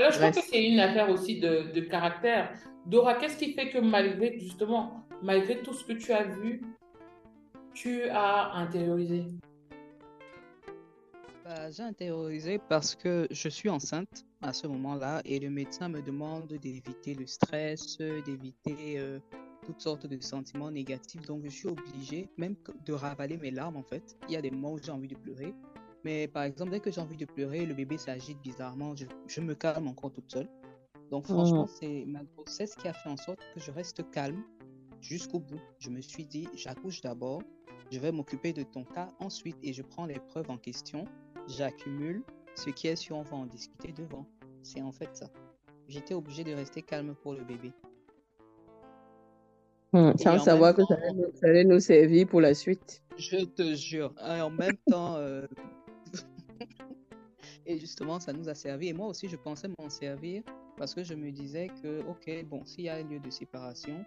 Alors, je pense que c'est une affaire aussi de, de caractère. Dora, qu'est-ce qui fait que malgré, justement, malgré tout ce que tu as vu, tu as intériorisé? Bah, J'ai intériorisé parce que je suis enceinte à ce moment-là et le médecin me demande d'éviter le stress, d'éviter euh, toutes sortes de sentiments négatifs. Donc, je suis obligée même de ravaler mes larmes en fait. Il y a des moments où j'ai envie de pleurer. Mais par exemple, dès que j'ai envie de pleurer, le bébé s'agite bizarrement. Je, je, me calme encore toute seule. Donc, franchement, mmh. c'est ma grossesse qui a fait en sorte que je reste calme jusqu'au bout. Je me suis dit, j'accouche d'abord, je vais m'occuper de ton cas ensuite et je prends les preuves en question, j'accumule, ce qui est sûr, on va en discuter devant. C'est en fait ça. J'étais obligée de rester calme pour le bébé. Mmh, sans savoir que ça allait, nous, servir pour la suite. Je te jure. Et en même temps, euh, et justement, ça nous a servi. Et moi aussi, je pensais m'en servir parce que je me disais que, ok, bon, s'il y a lieu de séparation,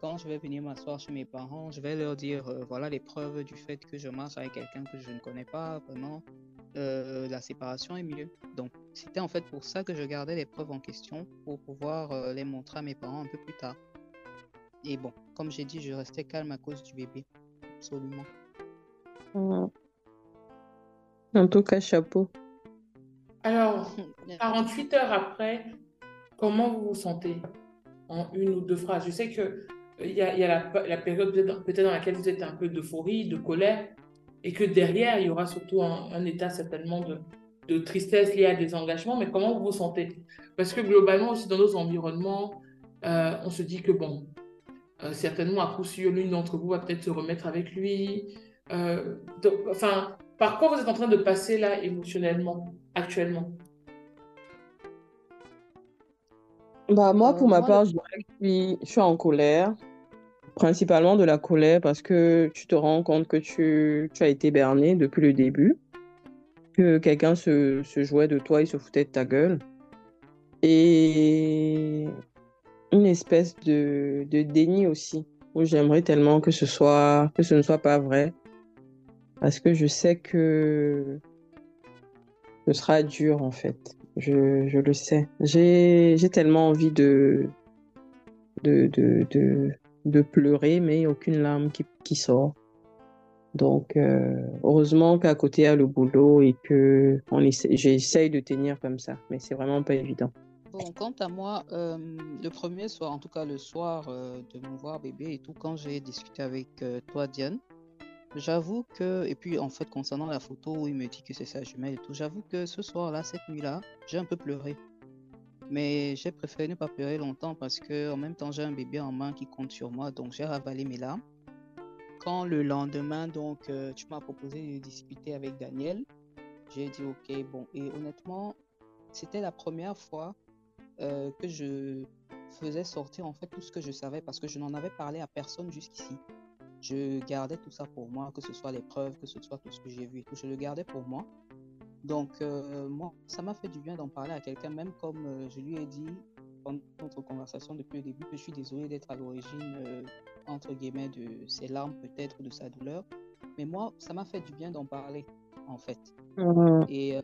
quand je vais venir m'asseoir chez mes parents, je vais leur dire, euh, voilà les preuves du fait que je marche avec quelqu'un que je ne connais pas, vraiment, euh, la séparation est mieux. Donc, c'était en fait pour ça que je gardais les preuves en question, pour pouvoir euh, les montrer à mes parents un peu plus tard. Et bon, comme j'ai dit, je restais calme à cause du bébé. Absolument. En tout cas, chapeau. Alors, 48 heures après, Comment vous vous sentez? En une ou deux phrases. Je sais qu'il euh, y a, y a la, période peut-être dans laquelle vous êtes un peu d'euphorie, de colère, et que derrière, il y aura surtout un, état certainement de, de, tristesse lié à des engagements, mais comment vous vous sentez? Parce que globalement aussi dans nos environnements, euh, on se dit que bon, euh, certainement à coup sûr, l'une d'entre vous va peut-être se remettre avec lui. enfin, par quoi vous êtes en train de passer là émotionnellement, actuellement? Bah, moi, pour ma part, je suis, je suis en colère, principalement de la colère parce que tu te rends compte que tu, tu as été berné depuis le début, que quelqu'un se, se jouait de toi, il se foutait de ta gueule. Et une espèce de, de déni aussi, où j'aimerais tellement que ce soit, que ce ne soit pas vrai, parce que je sais que ce sera dur en fait. Je, je le sais. J'ai tellement envie de de, de, de, de, pleurer, mais aucune larme qui, qui sort. Donc, euh, heureusement qu'à côté, il y a le boulot et que j'essaye de tenir comme ça, mais c'est vraiment pas évident. Bon, quant à moi, euh, le premier soir, en tout cas le soir euh, de mon voir bébé et tout, quand j'ai discuté avec toi, Diane, J'avoue que, et puis en fait, concernant la photo où il me dit que c'est sa jumelle et tout, j'avoue que ce soir-là, cette nuit-là, j'ai un peu pleuré. Mais j'ai préféré ne pas pleurer longtemps parce que en même temps, j'ai un bébé en main qui compte sur moi, donc j'ai ravalé mes larmes. Quand le lendemain, donc, euh, tu m'as proposé de discuter avec Daniel, j'ai dit ok, bon, et honnêtement, c'était la première fois euh, que je faisais sortir en fait tout ce que je savais parce que je n'en avais parlé à personne jusqu'ici je gardais tout ça pour moi, que ce soit les preuves, que ce soit tout ce que j'ai vu et tout, je le gardais pour moi. Donc, euh, moi, ça m'a fait du bien d'en parler à quelqu'un, même comme euh, je lui ai dit pendant notre conversation depuis le début que je suis désolé d'être à l'origine, euh, entre guillemets, de ses larmes peut-être, de sa douleur. Mais moi, ça m'a fait du bien d'en parler, en fait. Mmh. Et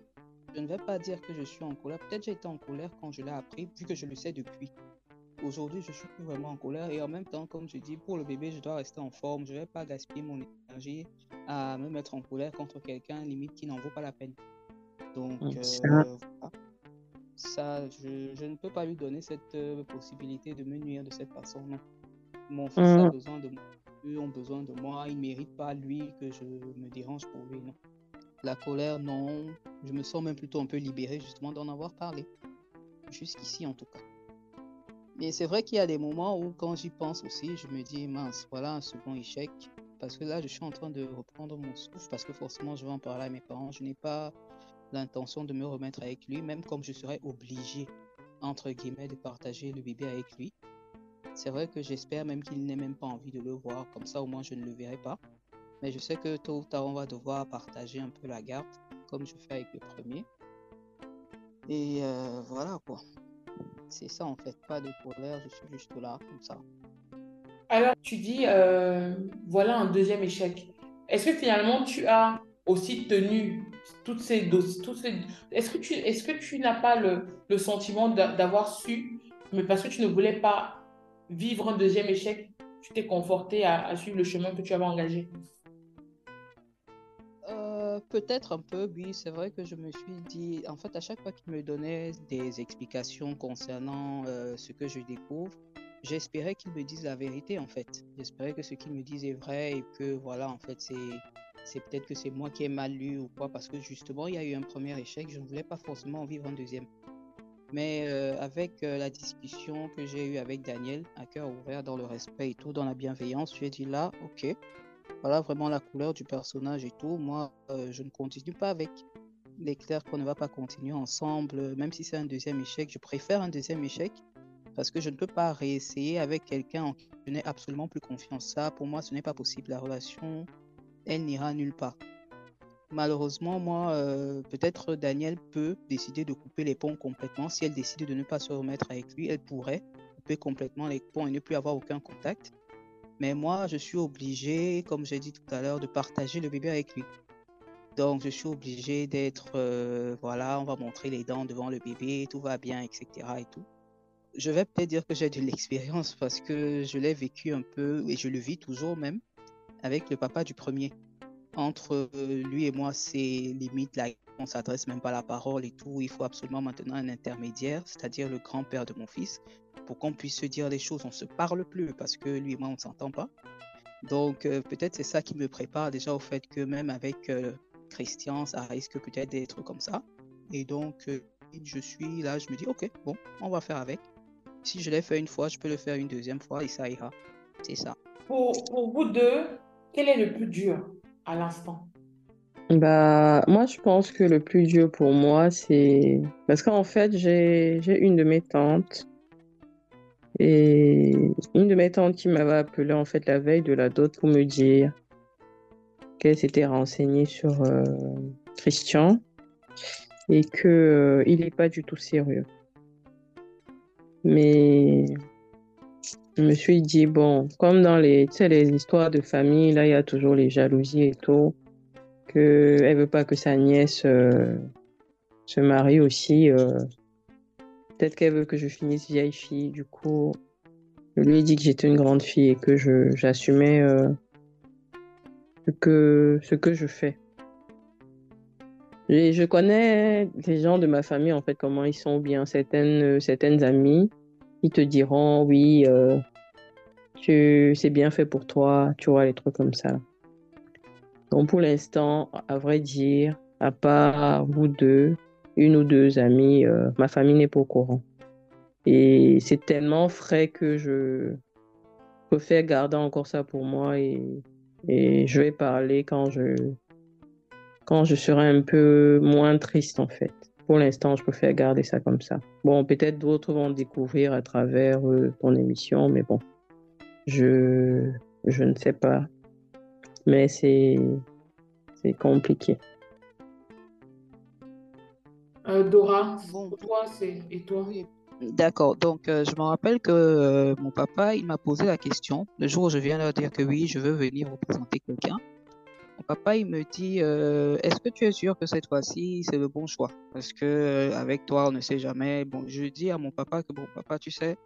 je ne vais pas dire que je suis en colère. Peut-être j'ai été en colère quand je l'ai appris, vu que je le sais depuis aujourd'hui, je suis plus vraiment en colère et en même temps, comme je dis, pour le bébé, je dois rester en forme. Je vais pas gaspiller mon énergie à me mettre en colère contre quelqu'un limite qui n'en vaut pas la peine. Donc, euh, ça, je, je, ne peux pas lui donner cette euh, possibilité de me nuire de cette façon. Non. Mon fils a mm. besoin de moi, eux ont besoin de moi. Il ne mérite pas, lui, que je me dérange pour lui. Non. La colère, non. Je me sens même plutôt un peu libéré justement d'en avoir parlé. Jusqu'ici, en tout cas. Mais c'est vrai qu'il y a des moments où, quand j'y pense aussi, je me dis, mince, voilà un second échec. Parce que là, je suis en train de reprendre mon souffle, parce que forcément, je vais en parler à mes parents. Je n'ai pas l'intention de me remettre avec lui, même comme je serais obligé, entre guillemets, de partager le bébé avec lui. C'est vrai que j'espère même qu'il n'ait même pas envie de le voir, comme ça au moins je ne le verrai pas. Mais je sais que tôt ou tard, on va devoir partager un peu la garde, comme je fais avec le premier. Et euh, voilà quoi. C'est ça en fait, pas de colère, je suis juste là comme ça. Alors tu dis, euh, voilà un deuxième échec. Est-ce que finalement tu as aussi tenu toutes ces toutes ces... est-ce que tu, n'as pas le, sentiment d'avoir su, mais parce que tu ne voulais pas vivre un deuxième échec, tu t'es conforté à suivre le chemin que tu avais engagé? Euh, Peut-être un peu, oui. C'est vrai que je me suis dit, en fait, à chaque fois qu'il me donnait des explications concernant euh, ce que je découvre, j'espérais qu'il me dise la vérité, en fait. J'espérais que ce qu'il me disait est vrai et que, voilà, en fait, c'est c'est peut-être que c'est moi qui ai mal lu ou quoi, parce que justement, il y a eu un premier échec, je ne voulais pas forcément vivre un deuxième. Mais euh, avec la discussion que j'ai eue avec Daniel, à cœur ouvert, dans le respect et tout, dans la bienveillance, je lui ai dit là, ok, voilà vraiment la couleur du personnage et tout. Moi, euh, je ne continue pas avec. Il est clair qu'on ne va pas continuer ensemble, même si c'est un deuxième échec. Je préfère un deuxième échec parce que je ne peux pas réessayer avec quelqu'un en qui je n'ai absolument plus confiance. Ça, pour moi, ce n'est pas possible. La relation elle n'ira nulle part. Malheureusement, moi, euh, peut-être Daniel peut décider de couper les ponts complètement. Si elle décide de ne pas se remettre avec lui, elle pourrait couper complètement les ponts et ne plus avoir aucun contact. Mais moi, je suis obligé, comme j'ai dit tout à l'heure, de partager le bébé avec lui. Donc, je suis obligé d'être, euh, voilà, on va montrer les dents devant le bébé, tout va bien, etc. Et tout. Je vais peut-être dire que j'ai de l'expérience parce que je l'ai vécu un peu et je le vis toujours même avec le papa du premier. Entre euh, lui et moi, c'est limite là, on s'adresse même pas la parole et tout. Il faut absolument maintenant un intermédiaire, c'est-à-dire le grand-père de mon fils, pour qu'on puisse se dire les choses. On se parle plus parce que lui et moi, on ne s'entend pas. Donc euh, peut-être c'est ça qui me prépare déjà au fait que même avec euh, Christian, ça risque peut-être d'être comme ça. Et donc je suis là, je me dis ok, bon, on va faire avec. Si je l'ai fait une fois, je peux le faire une deuxième fois et ça ira. C'est ça. Pour, pour vous deux, quel est le plus dur à l'instant? Bah, moi, je pense que le plus dur pour moi, c'est... Parce qu'en fait, j'ai, une de mes tantes. Et une de mes tantes qui m'avait appelé en fait la veille de la dot pour me dire qu'elle s'était renseignée sur euh, Christian et que euh, il n'est pas du tout sérieux. Mais je me suis dit, bon, comme dans les, les histoires de famille, là, il y a toujours les jalousies et tout, qu'elle ne veut pas que sa nièce euh, se marie aussi. Euh, peut-être qu'elle veut que je finisse vieille fille. Du coup, je lui ai dit que j'étais une grande fille et que j'assumais euh, ce, que, je fais. Je connais les gens de ma famille, en fait, comment ils sont bien. Certaines, certaines amies, ils te diront, oui, c'est bien fait pour toi, tu vois, les trucs comme ça. Donc pour l'instant, à vrai dire, à part vous deux, une ou deux amies, euh, ma famille n'est pas au courant. Et c'est tellement frais que je préfère garder encore ça pour moi et, et je vais parler quand je, quand je serai un peu moins triste en fait. Pour l'instant, je préfère garder ça comme ça. Bon, peut-être d'autres vont découvrir à travers euh, ton émission, mais bon. Je, je ne sais pas. Mais c'est, c'est compliqué. Euh, Dora, bon. toi, c'est... Et toi? D'accord. Donc, euh, je me rappelle que euh, mon papa, il m'a posé la question le jour où je viens leur dire que oui, je veux venir représenter quelqu'un. Mon papa, il me dit Est-ce que tu es sûr que cette fois-ci, c'est le bon choix? Parce que avec toi, on ne sait jamais. Bon, je dis à mon papa que bon, papa, tu sais,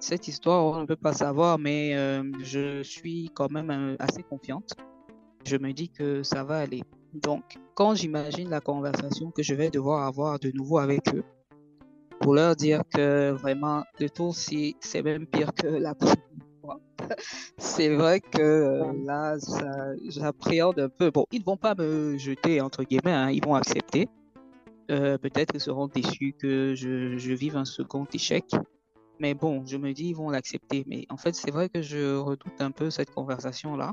cette histoire, on ne peut pas savoir, mais euh, je suis quand même euh, assez confiante. Je me dis que ça va aller. Donc, quand j'imagine la conversation que je vais devoir avoir de nouveau avec eux, pour leur dire que vraiment, le tour, c'est même pire que la première fois, c'est vrai que euh, là, j'appréhende un peu. Bon, ils ne vont pas me jeter, entre guillemets, hein, ils vont accepter. Peut-être qu'ils seront déçus que je, je vive un second échec. Mais bon, je me dis, ils vont l'accepter. Mais en fait, c'est vrai que je redoute un peu cette conversation-là.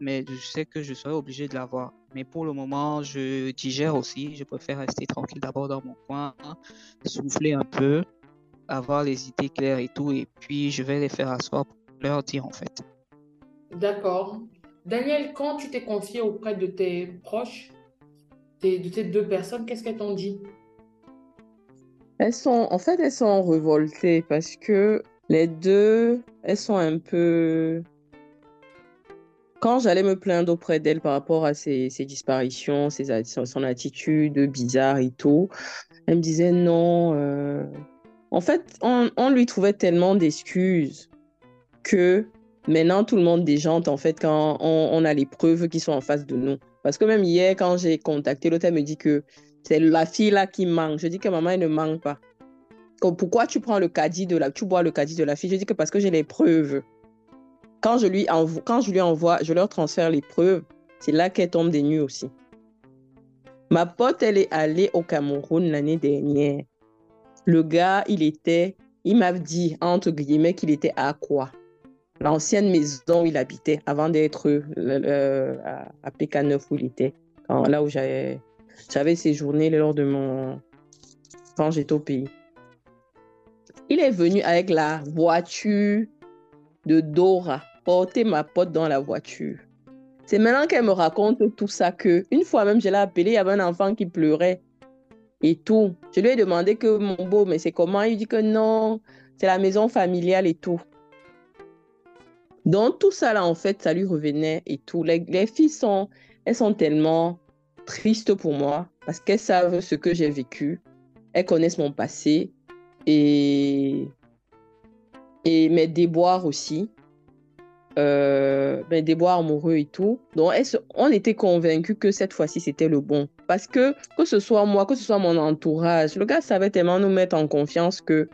Mais je sais que je serai obligé de l'avoir. Mais pour le moment, je digère aussi. Je préfère rester tranquille d'abord dans mon coin, souffler un peu, avoir les idées claires et tout. Et puis, je vais les faire asseoir pour leur dire en fait. D'accord. Daniel, quand tu t'es confié auprès de tes proches, de tes deux personnes, qu'est-ce qu'elles t'ont dit? Elles sont, en fait, elles sont révoltées parce que les deux, elles sont un peu. Quand j'allais me plaindre auprès d'elle par rapport à ses, disparitions, ses, son attitude bizarre et tout, elle me disait non. Euh, en fait, on, lui trouvait tellement d'excuses que maintenant tout le monde déjante en fait quand on, a les preuves qui sont en face de nous. Parce que même hier, quand j'ai contacté l'autre, elle me dit que c'est la fille là qui manque. Je dis que maman, elle ne manque pas. Pourquoi tu prends le caddie de la, tu bois le caddie de la fille? Je dis que parce que j'ai les preuves. Quand je lui envoie, quand je lui envoie, je leur transfère les preuves. C'est là qu'elle tombe des nues aussi. Ma pote, elle est allée au Cameroun l'année dernière. Le gars, il était, il m'a dit, entre guillemets, qu'il était à quoi L'ancienne maison où il habitait avant d'être euh, à, PK9 où il était, là où j'avais séjourné lors de mon. quand j'étais au pays. Il est venu avec la voiture de Dora, porter ma pote dans la voiture. C'est maintenant qu'elle me raconte tout ça que, une fois même, je l'ai appelé, il y avait un enfant qui pleurait et tout. Je lui ai demandé que mon beau, mais c'est comment? Il dit que non, c'est la maison familiale et tout. Donc tout ça là, en fait, ça lui revenait et tout. Les, les filles sont, elles sont tellement tristes pour moi parce qu'elles savent ce que j'ai vécu. Elles connaissent mon passé et, et mes déboires aussi. Euh, des bois amoureux et tout. Donc, on était convaincus que cette fois-ci, c'était le bon? Parce que, que ce soit moi, que ce soit mon entourage, le gars savait tellement nous mettre en confiance que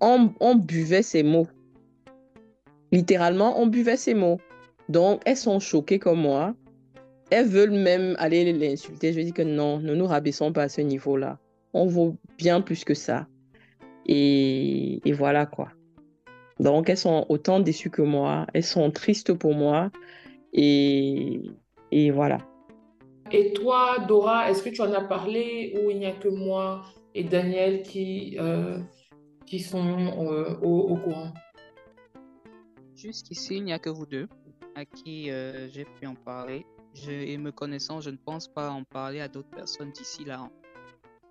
on, buvait ses mots. Littéralement, on buvait ses mots. Donc, elles sont choquées comme moi. Elles veulent même aller l'insulter. Je dis que non, ne nous rabaissons pas à ce niveau-là. On vaut bien plus que ça. Et voilà quoi. Donc, elles sont autant déçues que moi, elles sont tristes pour moi. Et, et voilà. Et toi, Dora, est-ce que tu en as parlé ou il n'y a que moi et Daniel qui, euh, qui sont euh, au, courant? Jusqu'ici, il n'y a que vous deux à qui euh, j'ai pu en parler. Je, et me connaissant, je ne pense pas en parler à d'autres personnes d'ici là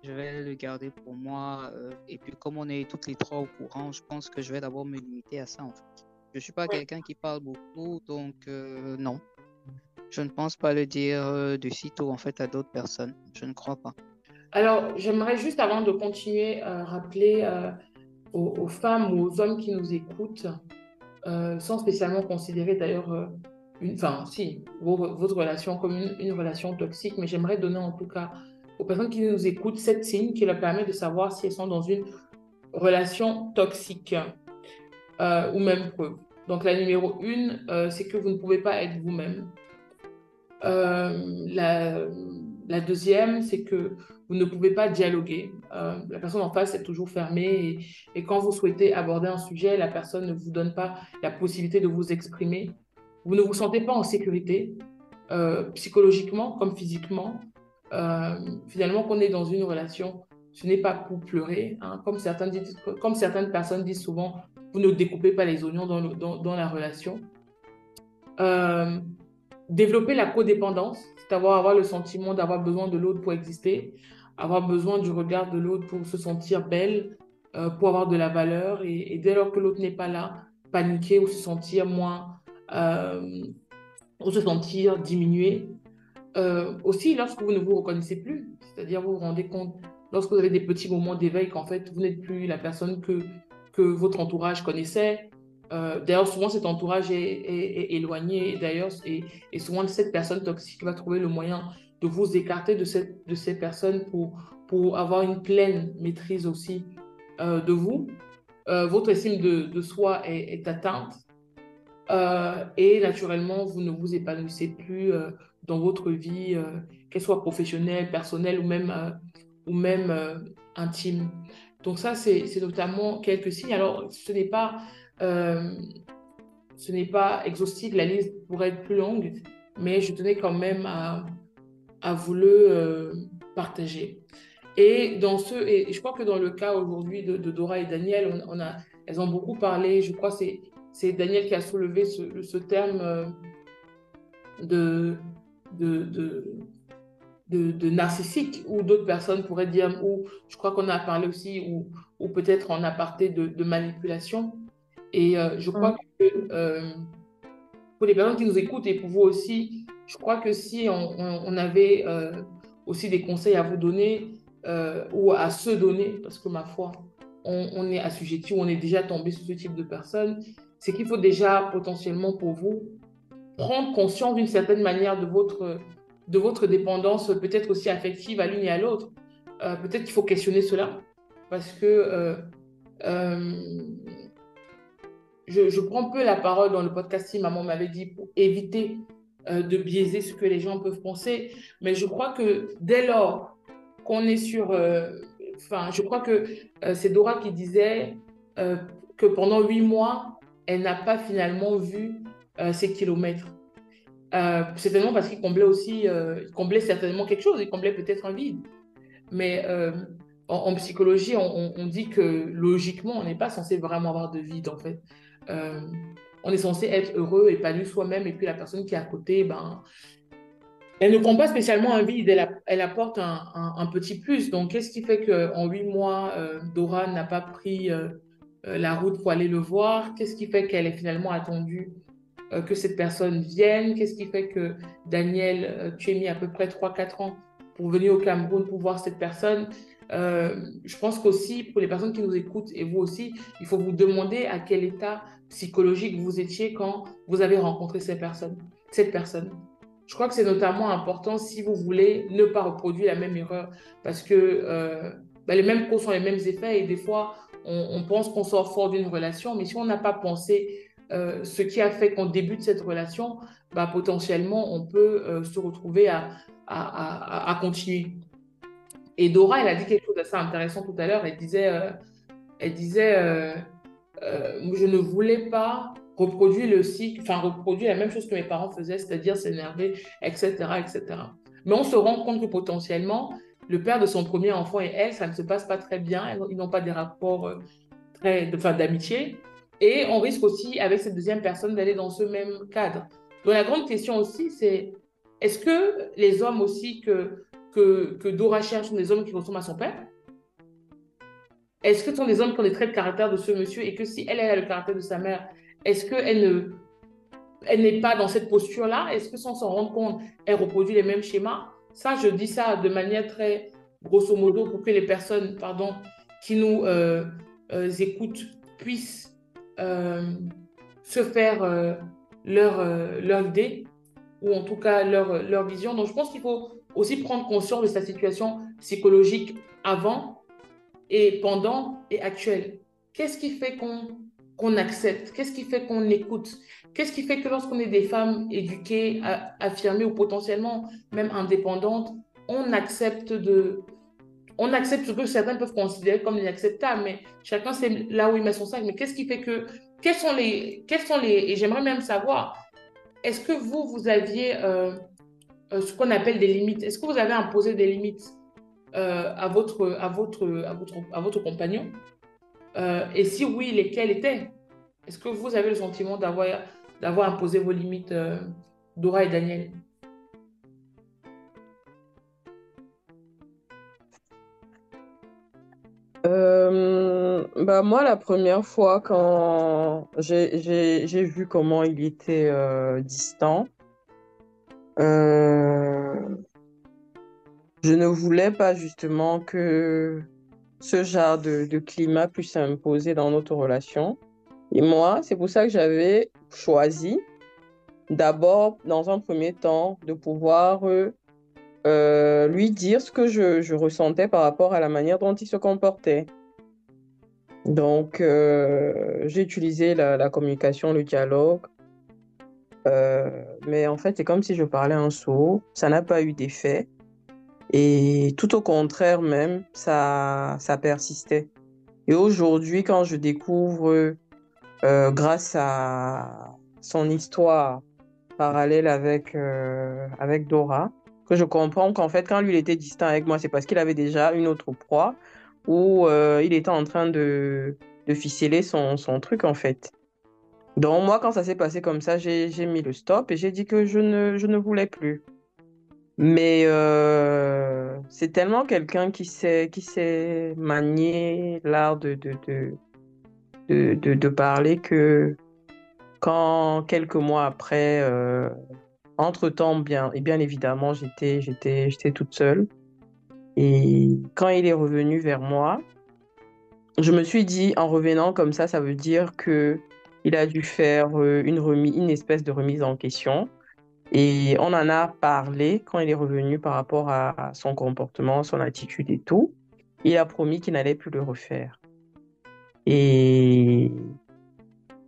je vais le garder pour moi. Euh, et puis, comme on est toutes les trois au courant, je pense que je vais d'abord me limiter à ça, en fait. Je suis pas quelqu'un qui parle beaucoup, donc euh, non. Je ne pense pas le dire euh, de sitôt, en fait, à d'autres personnes. Je ne crois pas. Alors, j'aimerais juste, avant de continuer, rappeler aux, femmes ou aux hommes qui nous écoutent, sans spécialement considérer d'ailleurs enfin, si, votre relation comme une relation toxique, mais j'aimerais donner en tout cas aux personnes qui nous écoutent sept signes qui leur permettent de savoir si elles sont dans une relation toxique euh, ou même preuve. Donc la numéro une, euh, c'est que vous ne pouvez pas être vous-même. Euh, la, deuxième, c'est que vous ne pouvez pas dialoguer. la personne en face est toujours fermée et, quand vous souhaitez aborder un sujet, la personne ne vous donne pas la possibilité de vous exprimer. Vous ne vous sentez pas en sécurité, psychologiquement comme physiquement. Euh, finalement, qu'on est dans une relation, ce n'est pas pour pleurer. Hein. Comme, certaines, personnes disent souvent, vous ne découpez pas les oignons dans, la relation. Euh, développer la codépendance, c'est avoir, avoir le sentiment d'avoir besoin de l'autre pour exister, avoir besoin du regard de l'autre pour se sentir belle, euh, pour avoir de la valeur. Et, dès lors que l'autre n'est pas là, paniquer ou se sentir moins, ou se sentir diminué. Euh, aussi, lorsque vous ne vous reconnaissez plus, c'est-à-dire vous vous rendez compte, lorsque vous avez des petits moments d'éveil, qu'en fait, vous n'êtes plus la personne que, que votre entourage connaissait. Euh, d'ailleurs, souvent, cet entourage est, éloigné. D'ailleurs, et, et, souvent, cette personne toxique va trouver le moyen de vous écarter de, cette, de ces personnes pour, pour avoir une pleine maîtrise aussi euh, de vous. votre estime de, soi est atteinte. et naturellement, vous ne vous épanouissez plus dans votre vie, euh, qu'elle soit professionnelle, personnelle ou même, euh, ou même euh, intime. Donc ça, c'est notamment quelques signes. Alors, ce n'est pas, ce pas exhaustif, la liste pourrait être plus longue, mais je tenais quand même à, vous le partager. Et, dans ce, et je crois que dans le cas aujourd'hui de, Dora et Daniel, on, a, elles ont beaucoup parlé, je crois que c'est Daniel qui a soulevé ce terme de, de, de, de, narcissique, ou d'autres personnes pourraient dire, ou je crois qu'on a parlé aussi, ou, ou peut-être en aparté de, de manipulation. Et euh, je crois mm. que euh, pour les personnes qui nous écoutent et pour vous aussi, je crois que si on, avait euh, aussi des conseils à vous donner ou à se donner, parce que ma foi, on, est assujetti, on est déjà tombé sur ce type de personnes, c'est qu'il faut déjà potentiellement pour vous prendre conscience d'une certaine manière de votre, de votre dépendance, peut-être aussi affective à l'une et à l'autre. Euh, peut-être qu'il faut questionner cela, parce que je, prends peu la parole dans le podcast si maman m'avait dit pour éviter euh, de biaiser ce que les gens peuvent penser. Mais je crois que dès lors qu'on est sur... Euh, enfin, je crois que euh, c'est Dora qui disait que pendant huit mois, elle n'a pas finalement vu ses kilomètres. certainement parce qu'il comblait aussi, il comblait certainement quelque chose, il comblait peut-être un vide. Mais en, psychologie, on, dit que logiquement, on n'est pas censé vraiment avoir de vide, en fait. Euh, on est censé être heureux, épanoui soi-même, et puis la personne qui est à côté, ben, elle ne prend pas spécialement un vide, elle, apporte un, petit plus. Donc, qu'est-ce qui fait qu'en huit mois, euh, Dora n'a pas pris euh, la route pour aller le voir? Qu'est-ce qui fait qu'elle est finalement attendue que cette personne vienne Qu'est-ce qui fait que Daniel, tu es mis à peu près 3-4 ans pour venir au Cameroun pour voir cette personne? Je pense qu'aussi, pour les personnes qui nous écoutent et vous aussi, il faut vous demander à quel état psychologique vous étiez quand vous avez rencontré cette personne. Cette personne. Je crois que c'est notamment important si vous voulez ne pas reproduire la même erreur parce que euh, bah, les mêmes causes sont les mêmes effets et des fois on, pense qu'on sort fort d'une relation, mais si on n'a pas pensé euh, ce qui a fait qu'on débute cette relation, bah, potentiellement on peut euh, se retrouver à, à, continuer. Et Dora, elle a dit quelque chose d'assez intéressant tout à l'heure. Elle disait, elle disait euh, je ne voulais pas reproduire le cycle, enfin reproduire la même chose que mes parents faisaient, c'est-à-dire s'énerver, etc., etc. Mais on se rend compte que potentiellement, le père de son premier enfant et elle, ça ne se passe pas très bien. Ils n'ont pas des rapports euh, très, enfin, d'amitié. Et on risque aussi, avec cette deuxième personne, d'aller dans ce même cadre. Donc la grande question aussi, c'est est-ce que les hommes aussi que, que, que Dora cherche sont des hommes qui ressemblent à son père? Est-ce que ce sont des hommes qui ont des traits de caractère de ce monsieur? Et que si elle, a le caractère de sa mère, est-ce qu'elle ne, elle n'est pas dans cette posture-là? Est-ce que sans s'en rendre compte, elle reproduit les mêmes schémas? Ça, je dis ça de manière très grosso modo pour que les personnes pardon, qui nous euh, euh, écoutent puissent se faire leur, leur idée ou en tout cas leur, vision. Donc, je pense qu'il faut aussi prendre conscience de sa situation psychologique avant et pendant et actuel. Qu'est-ce qui fait qu'on qu'on accepte? Qu'est-ce qui fait qu'on écoute? Qu'est-ce qui fait que lorsqu'on est des femmes éduquées, affirmées ou potentiellement même indépendantes, on accepte de... On accepte ce que certains peuvent considérer comme inacceptable, mais chacun sait là où il met son sac. Mais qu'est-ce qui fait que... Quels sont les... Quels sont les... Et j'aimerais même savoir, est-ce que vous, vous aviez euh, euh, ce qu'on appelle des limites? Est-ce que vous avez imposé des limites euh, à, votre, à, votre, à, votre, à votre compagnon? Et si oui, lesquels étaient? Est-ce que vous avez le sentiment d'avoir, imposé vos limites, Dora et Daniel? Bah moi, la première fois quand j'ai, vu comment il était distant, je ne voulais pas justement que ce genre de, climat puisse s'imposer dans notre relation. Et moi, c'est pour ça que j'avais choisi d'abord, dans un premier temps, de pouvoir euh, lui dire ce que je, ressentais par rapport à la manière dont il se comportait. Donc, euh, j'ai utilisé la, communication, le dialogue. Euh, mais en fait, c'est comme si je parlais un sourd. Ça n'a pas eu d'effet. Et tout au contraire même, ça, ça persistait. Et aujourd'hui, quand je découvre, grâce à son histoire parallèle avec, avec Dora, que je comprends qu'en fait, quand lui il était distant avec moi, c'est parce qu'il avait déjà une autre proie ou euh, il était en train de, de ficeler son, son truc en fait. Donc moi, quand ça s'est passé comme ça, j'ai mis le stop et j'ai dit que je ne, je ne voulais plus. Mais euh, c'est tellement quelqu'un qui sait, qui sait manier l'art de de, de, de, de, parler que quand quelques mois après, euh, entre-temps, bien, et bien évidemment, j'étais, j'étais, j'étais toute seule. Et quand il est revenu vers moi, je me suis dit, en revenant comme ça, ça veut dire que il a dû faire euh, une, remise, une espèce de remise en question. Et on en a parlé quand il est revenu par rapport à son comportement, son attitude et tout. Il a promis qu'il n'allait plus le refaire. Et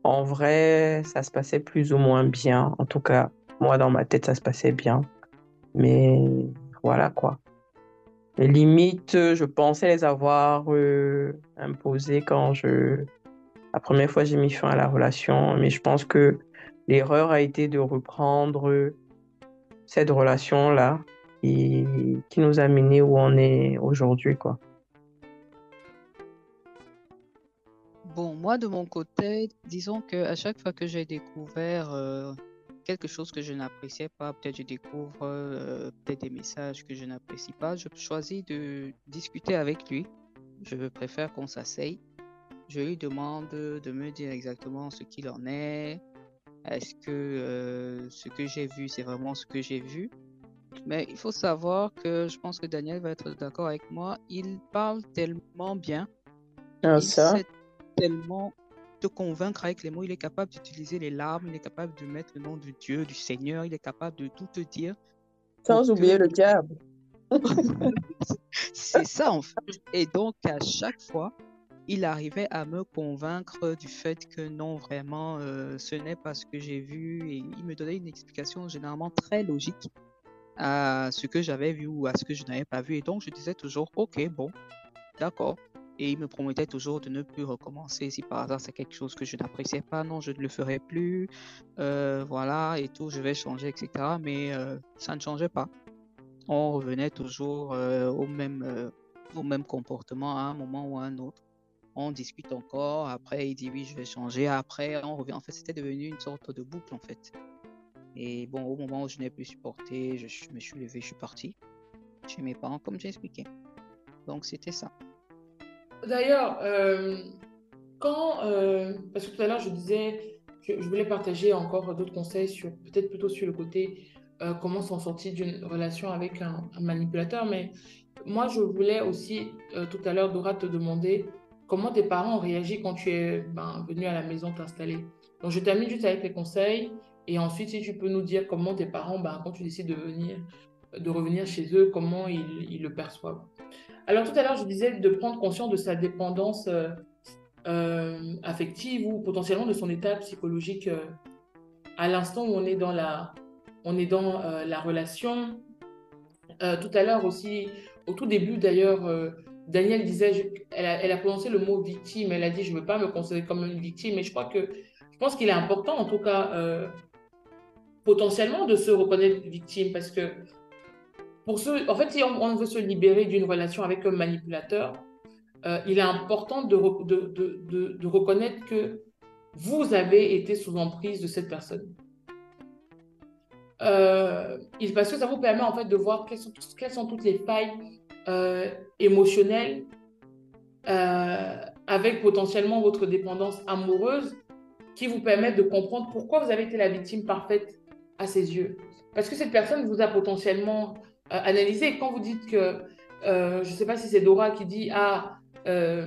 en vrai, ça se passait plus ou moins bien. En tout cas, moi, dans ma tête, ça se passait bien. Mais voilà quoi. Les limites, je pensais les avoir euh, imposées quand je... La première fois, j'ai mis fin à la relation. Mais je pense que l'erreur a été de reprendre cette relation-là et qui nous a menés où on est aujourd'hui, quoi. Bon, moi de mon côté, disons que à chaque fois que j'ai découvert euh, quelque chose que je n'appréciais pas, peut-être je découvre euh, peut-être des messages que je n'apprécie pas, je choisis de discuter avec lui. Je préfère qu'on s'asseye. Je lui demande de me dire exactement ce qu'il en est. Est-ce que euh, ce que j'ai vu, c'est vraiment ce que j'ai vu? Mais il faut savoir que je pense que Daniel va être d'accord avec moi. Il parle tellement bien. Ah, ça? tellement te convaincre avec les mots. Il est capable d'utiliser les larmes, il est capable de mettre le nom de Dieu, du Seigneur, il est capable de tout te dire. Sans oublier le diable. C'est ça en fait. Et donc à chaque fois, il arrivait à me convaincre du fait que non, vraiment, euh, ce n'est pas ce que j'ai vu. Et il me donnait une explication généralement très logique à ce que j'avais vu ou à ce que je n'avais pas vu. Et donc je disais toujours, ok, bon, d'accord. Et il me promettait toujours de ne plus recommencer. Si par hasard c'est quelque chose que je n'appréciais pas, non, je ne le ferai plus. Euh, voilà, et tout, je vais changer, etc. Mais euh, ça ne changeait pas. On revenait toujours euh, au, même, au même comportement à un moment ou à un autre. On discute encore. Après, il dit oui, je vais changer. Après, on revient. En fait, c'était devenu une sorte de boucle, en fait. Et bon, au moment où je n'ai plus supporté, je, me suis levé, je suis parti chez mes parents, comme j'ai expliqué. Donc, c'était ça. D'ailleurs, euh, quand, euh, parce que tout à l'heure je disais, je, je voulais partager encore d'autres conseils sur, peut-être plutôt sur le côté euh, comment s'en sortir d'une relation avec un, manipulateur, mais moi je voulais aussi tout à l'heure, Dora, te demander comment tes parents ont réagi quand tu es ben, venu à la maison t'installer. Donc je termine juste avec les conseils et ensuite si tu peux nous dire comment tes parents, ben, quand tu décides de venir, de revenir chez eux, comment ils le perçoivent. Alors tout à l'heure, je disais de prendre conscience de sa dépendance euh, euh, affective ou potentiellement de son état psychologique euh, à l'instant où on est dans la, on est dans, la relation. tout à l'heure aussi, au tout début d'ailleurs, Daniel disait, elle a, elle a, prononcé le mot victime, elle a dit je ne veux pas me considérer comme une victime, mais je crois que je pense qu'il est important en tout cas potentiellement de se reconnaître victime parce que pour en fait, si on, veut se libérer d'une relation avec un manipulateur, euh, il est important de, de, de, reconnaître que vous avez été sous emprise de cette personne. Euh, parce que ça vous permet en fait de voir quelles sont, toutes les failles euh, émotionnelles avec potentiellement votre dépendance amoureuse qui vous permettent de comprendre pourquoi vous avez été la victime parfaite à ses yeux. Parce que cette personne vous a potentiellement analyser. Quand vous dites que, euh, je ne sais pas si c'est Dora qui dit, ah, euh,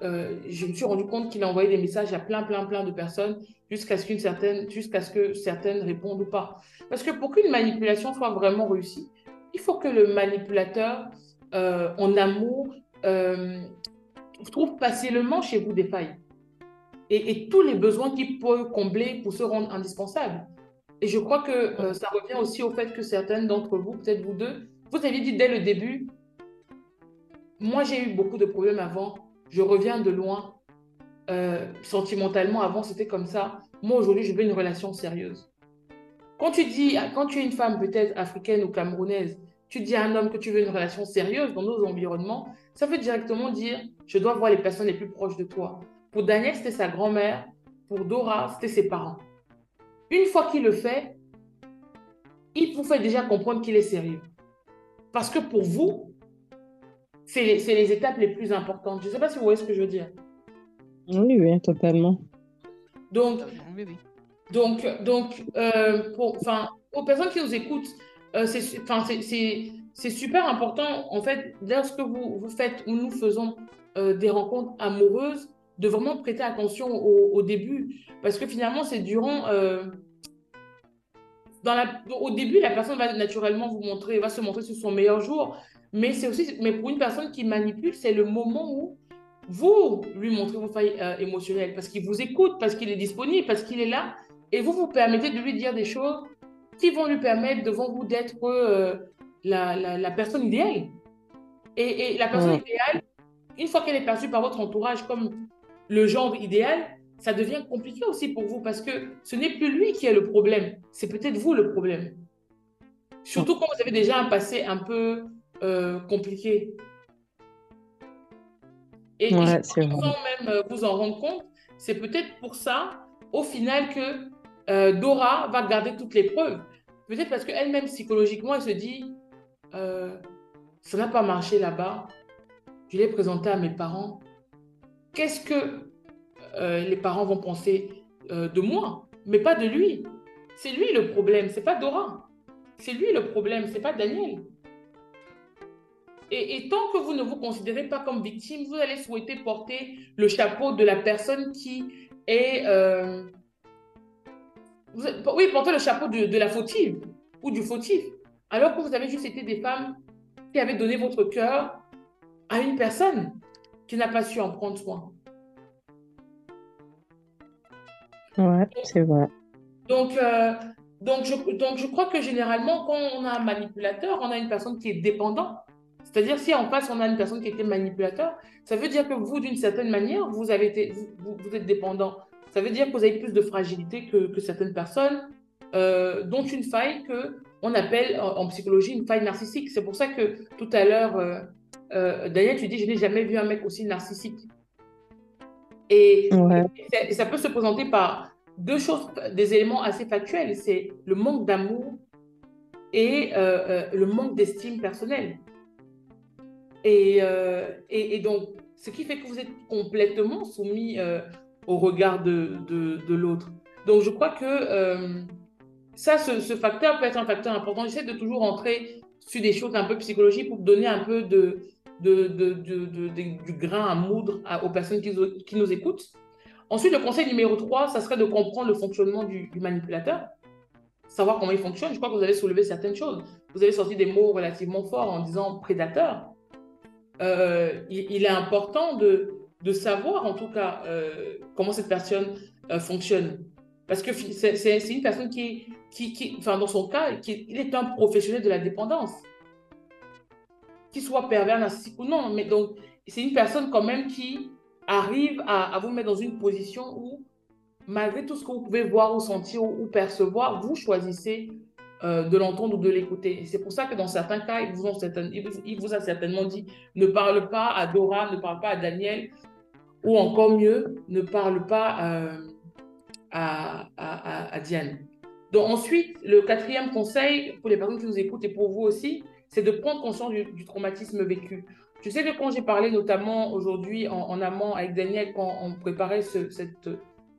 je me suis rendu compte qu'il a envoyé des messages à plein, plein, plein de personnes jusqu'à ce, qu'une certaine, ce que certaines répondent ou pas. Parce que pour qu'une manipulation soit vraiment réussie, il faut que le manipulateur, en amour, trouve facilement chez vous des failles. Et, et tous les besoins qu'il peut combler pour se rendre indispensable. Et je crois que euh, ça revient aussi au fait que certaines d'entre vous, peut-être vous deux, vous aviez dit dès le début, moi j'ai eu beaucoup de problèmes avant, je reviens de loin, euh, sentimentalement avant c'était comme ça, moi aujourd'hui je veux une relation sérieuse. Quand tu dis, quand tu es une femme peut-être africaine ou camerounaise, tu dis à un homme que tu veux une relation sérieuse dans nos environnements, ça veut directement dire, je dois voir les personnes les plus proches de toi. Pour Daniel, c'était sa grand-mère, pour Dora, c'était ses parents. Une fois qu'il le fait, il vous fait déjà comprendre qu'il est sérieux. Parce que pour vous, c'est les, étapes les plus importantes. Je ne sais pas si vous voyez ce que je veux dire. Oui, oui, totalement. Donc, Donc, donc euh, pour, aux personnes qui nous écoutent, euh, c'est super important, en fait, lorsque vous, vous faites ou nous faisons euh, des rencontres amoureuses, de vraiment prêter attention au, au début. Parce que finalement, c'est durant... Euh, dans la, au début, la personne va naturellement vous montrer, va se montrer sur son meilleur jour. Mais c'est aussi, mais pour une personne qui manipule, c'est le moment où vous lui montrez vos failles émotionnelles parce qu'il vous écoute, parce qu'il est disponible, parce qu'il est là, et vous vous permettez de lui dire des choses qui vont lui permettre devant vous d'être euh, la, la, personne idéale. Et, et la personne idéale, une fois qu'elle est perçue par votre entourage comme le genre idéal, ça devient compliqué aussi pour vous parce que ce n'est plus lui qui est le problème, c'est peut-être vous le problème. Surtout quand vous avez déjà un passé un peu euh, compliqué. Et, ouais, sans même euh, vous en rendre compte, c'est peut-être pour ça, au final, que Dora va garder toutes les preuves. Peut-être parce qu'elle-même, psychologiquement, elle se dit, euh, ça n'a pas marché là-bas. Je l'ai présenté à mes parents. Qu'est-ce que euh, les parents vont penser euh, de moi, mais pas de lui C'est lui le problème, c'est pas Dora. C'est lui le problème, c'est pas Daniel. Et, et, tant que vous ne vous considérez pas comme victime, vous allez souhaiter porter le chapeau de la personne qui est oui, porter le chapeau de, la fautive ou du fautif, alors que vous avez juste été des femmes qui avaient donné votre cœur à une personne qui n'a pas su en prendre soin. Ouais, c'est vrai. Donc, euh, donc, je, donc, je crois que généralement, quand on a un manipulateur, on a une personne qui est dépendante. C'est-à-dire, si en face, on a une personne qui était manipulateur, ça veut dire que vous, d'une certaine manière, vous, avez été, vous êtes dépendant ça veut dire que vous avez plus de fragilité que, certaines personnes, euh, dont une faille que on appelle en, psychologie une faille narcissique. C'est pour ça que tout à l'heure, euh, euh, Daniel, tu dis, je n'ai jamais vu un mec aussi narcissique. Et, ça peut se présenter par deux choses, des éléments assez factuels. C'est le manque d'amour et le manque d'estime personnelle. Et, et, et, donc, ce qui fait que vous êtes complètement soumis au regard de, de, l'autre. Donc, je crois que euh, ça, ce, facteur peut être un facteur important. J'essaie de toujours entrer sur des choses un peu psychologiques pour donner un peu de, de, de du grain à moudre aux personnes qui, qui, nous écoutent. Ensuite, le conseil numéro 3, ça serait de comprendre le fonctionnement du, manipulateur, savoir comment il fonctionne. Je crois que vous avez soulevé certaines choses. Vous avez sorti des mots relativement forts en disant prédateur. Euh, il, est important de, de savoir en tout cas euh, comment cette personne euh, fonctionne. Parce que c'est une personne qui, dans son cas, il est un professionnel de la dépendance. Qu'il soit pervers, narcissique ou non. Mais donc, c'est une personne quand même qui arrive à, vous mettre dans une position où, malgré tout ce que vous pouvez voir ou sentir ou, percevoir, vous choisissez euh, de l'entendre ou de l'écouter. C'est pour ça que dans certains cas, il vous, ont vous a certainement dit ne parle pas à Dora, ne parle pas à Daniel, ou encore mieux, ne parle pas euh, à, à, à, Diane. Donc ensuite, le quatrième conseil pour les personnes qui nous écoutent et pour vous aussi, c'est de prendre conscience du, traumatisme vécu. Je sais que quand j'ai parlé notamment aujourd'hui en, amont avec Daniel, quand on préparait cette,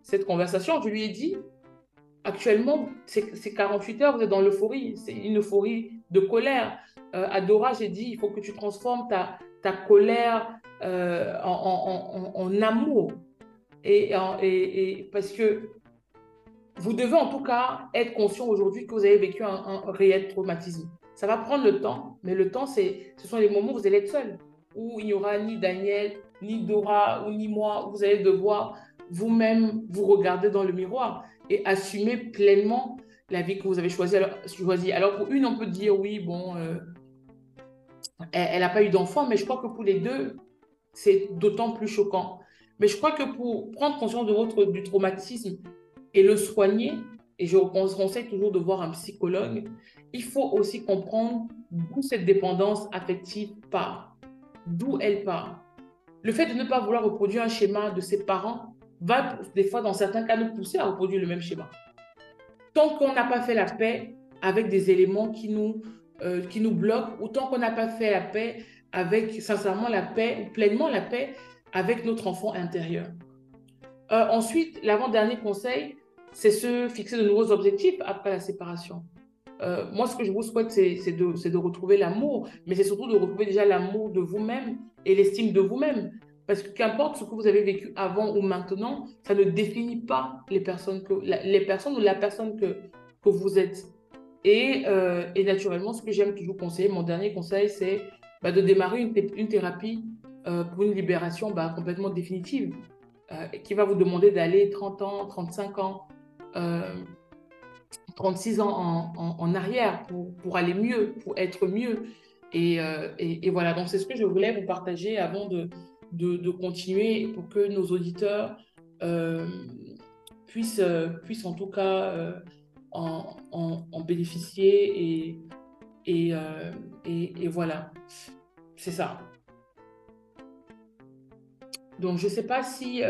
cette conversation, je lui ai dit, actuellement, ces 48 heures, vous êtes dans l'euphorie, c'est une euphorie de colère. Euh, à Dora, j'ai dit, il faut que tu transformes ta, ta colère euh, en, amour. Et, et, parce que vous devez en tout cas être conscient aujourd'hui que vous avez vécu un, réel traumatisme. Ça va prendre le temps, mais le temps, c'est, ce sont les moments où vous allez être seul, où il n'y aura ni Daniel, ni Dora, ou ni moi, où vous allez devoir vous-même vous regarder dans le miroir et assumer pleinement la vie que vous avez choisie. Alors, pour une, on peut dire, oui, bon, euh, elle n'a pas eu d'enfant, mais je crois que pour les deux, c'est d'autant plus choquant. Mais je crois que pour prendre conscience de votre, du traumatisme et le soigner, et je conseille toujours de voir un psychologue, il faut aussi comprendre d'où cette dépendance affective part, d'où elle part. Le fait de ne pas vouloir reproduire un schéma de ses parents va des fois, dans certains cas, nous pousser à reproduire le même schéma. Tant qu'on n'a pas fait la paix avec des éléments qui nous euh, qui nous bloquent, autant qu'on n'a pas fait la paix avec, sincèrement, la paix, pleinement la paix avec notre enfant intérieur. Euh, ensuite, l'avant-dernier conseil, c'est se fixer de nouveaux objectifs après la séparation. Euh, moi, ce que je vous souhaite, c'est de, retrouver l'amour, mais c'est surtout de retrouver déjà l'amour de vous-même et l'estime de vous-même. Parce que qu'importe ce que vous avez vécu avant ou maintenant, ça ne définit pas les personnes, que, les personnes ou la personne que, que vous êtes. Et, euh, naturellement, ce que j'aime toujours conseiller, mon dernier conseil, c'est bah, de démarrer une, une thérapie euh, pour une libération bah, complètement définitive, qui va vous demander d'aller 30 ans, 35 ans, 36 ans en, en, arrière pour, pour, aller mieux, pour être mieux. Et, euh, et, voilà, donc c'est ce que je voulais vous partager avant de, de, continuer pour que nos auditeurs euh, puissent, puissent en tout cas euh, en, en, bénéficier. Et, et, et, voilà, c'est ça. Donc je ne sais pas si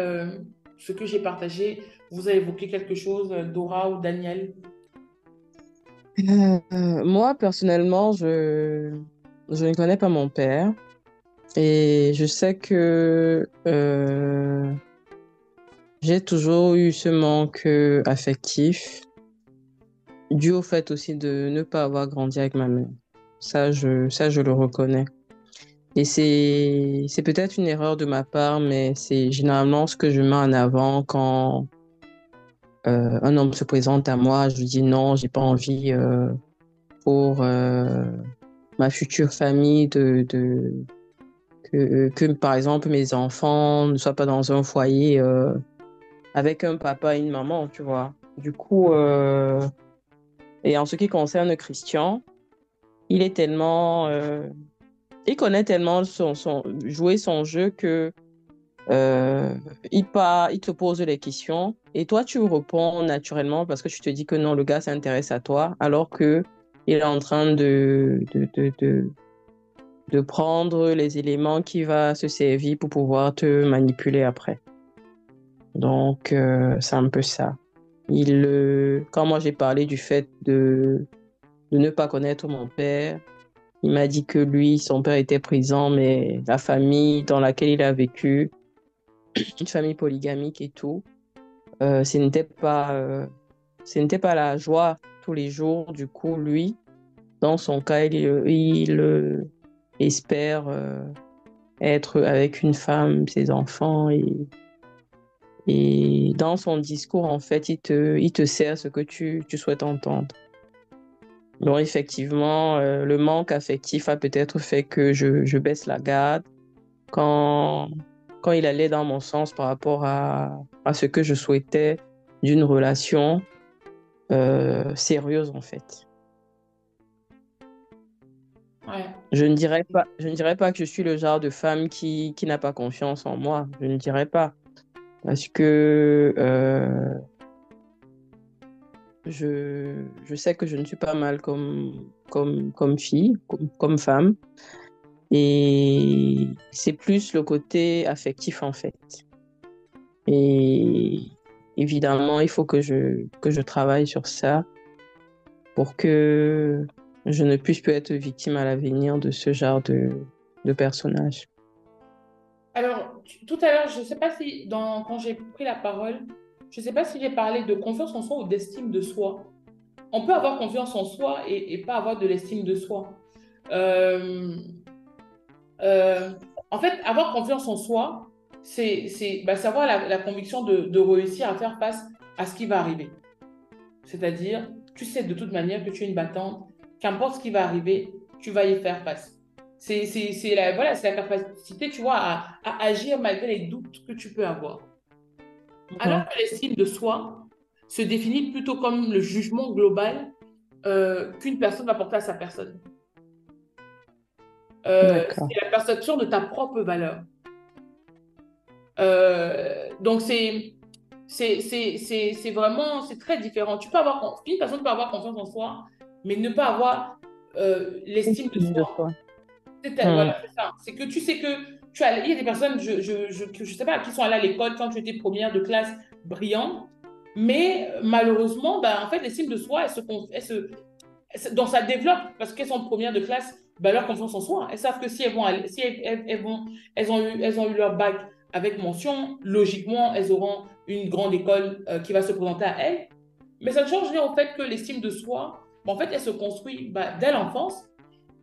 ce que j'ai partagé vous a évoqué quelque chose, Dora ou Daniel? Euh, moi, personnellement, je, ne connais pas mon père. Et je sais que euh, j'ai toujours eu ce manque affectif, dû au fait aussi de ne pas avoir grandi avec ma mère. Ça, je, le reconnais. Et c'est, peut-être une erreur de ma part, mais c'est généralement ce que je mets en avant quand euh, un homme se présente à moi, je lui dis non, j'ai pas envie euh, pour euh, ma future famille que, par exemple mes enfants ne soient pas dans un foyer avec un papa et une maman, tu vois. Du coup, et en ce qui concerne Christian, il est tellement, il connaît tellement son, son jouer son jeu que euh, il, te pose les questions et toi, tu réponds naturellement parce que tu te dis que non, le gars s'intéresse à toi, alors que il est en train de, de, de, de, prendre les éléments qui va se servir pour pouvoir te manipuler après. Donc, euh, c'est un peu ça. Il, euh, quand moi j'ai parlé du fait de, de ne pas connaître mon père, il m'a dit que lui, son père était présent, mais la famille dans laquelle il a vécu, une famille polygamique et tout. Euh, ce n'était pas, euh, pas la joie tous les jours. Du coup, lui, dans son cas, il, il euh, espère être avec une femme, ses enfants et et dans son discours, en fait, il te, il te sert ce que tu, tu souhaites entendre. Donc, effectivement, le manque affectif a peut-être fait que je, je baisse la garde. Quand, quand il allait dans mon sens par rapport à, à ce que je souhaitais d'une relation euh, sérieuse en fait. Je ne dirais pas, je ne dirais pas que je suis le genre de femme qui, qui n'a pas confiance en moi. Je ne dirais pas parce que euh, je, je, sais que je ne suis pas mal comme, comme, comme fille, comme, comme femme. Et c'est plus le côté affectif en fait. Et évidemment, il faut que je, que je travaille sur ça pour que je ne puisse plus être victime à l'avenir de ce genre de, de personnage. Alors, tout à l'heure, je ne sais pas si, dans, quand j'ai pris la parole, je ne sais pas si j'ai parlé de confiance en soi ou d'estime de soi. On peut avoir confiance en soi et, et pas avoir de l'estime de soi. Euh, euh, en fait, avoir confiance en soi, c'est bah, savoir la, conviction de, réussir à faire face à ce qui va arriver. C'est-à-dire, tu sais de toute manière que tu es une battante, qu'importe ce qui va arriver, tu vas y faire face. C'est la, voilà, la capacité, tu vois, à, agir malgré les doutes que tu peux avoir. Alors que l'estime de soi se définit plutôt comme le jugement global euh, qu'une personne va porter à sa personne. Euh, c'est la perception de ta propre valeur. Euh, donc, c'est c'est vraiment, c'est très différent. Tu peux avoir, une personne peut avoir confiance en soi, mais ne pas avoir euh, l'estime de soi. C'est ça. C'est que tu sais que tu as, il y a des personnes, je, je, je, je sais pas, qui sont allées à l'école quand tu étais première de classe brillante, mais malheureusement, ben, en fait, l'estime de soi, elle se, elle se, donc ça développe parce qu'elles sont premières de classe ben, leur confiance en soi. Elles savent que si elles vont, si elles, vont, elles ont eu, elles ont eu leur bac avec mention, logiquement, elles auront une grande école euh, qui va se présenter à elles. Mais ça ne change rien au fait que l'estime de soi, bah, en fait, elle se construit bah, dès l'enfance.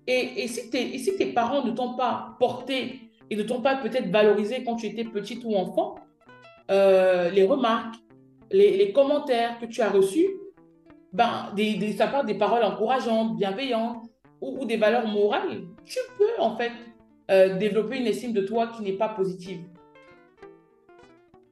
Et, et, si et si tes parents ne t'ont pas porté et ne t'ont pas peut-être valorisé quand tu étais petite ou enfant, euh, les remarques, les, les, commentaires que tu as reçus, ben, des, des, ça part des paroles encourageantes, bienveillantes ou, ou, des valeurs morales, tu peux en fait euh, développer une estime de toi qui n'est pas positive.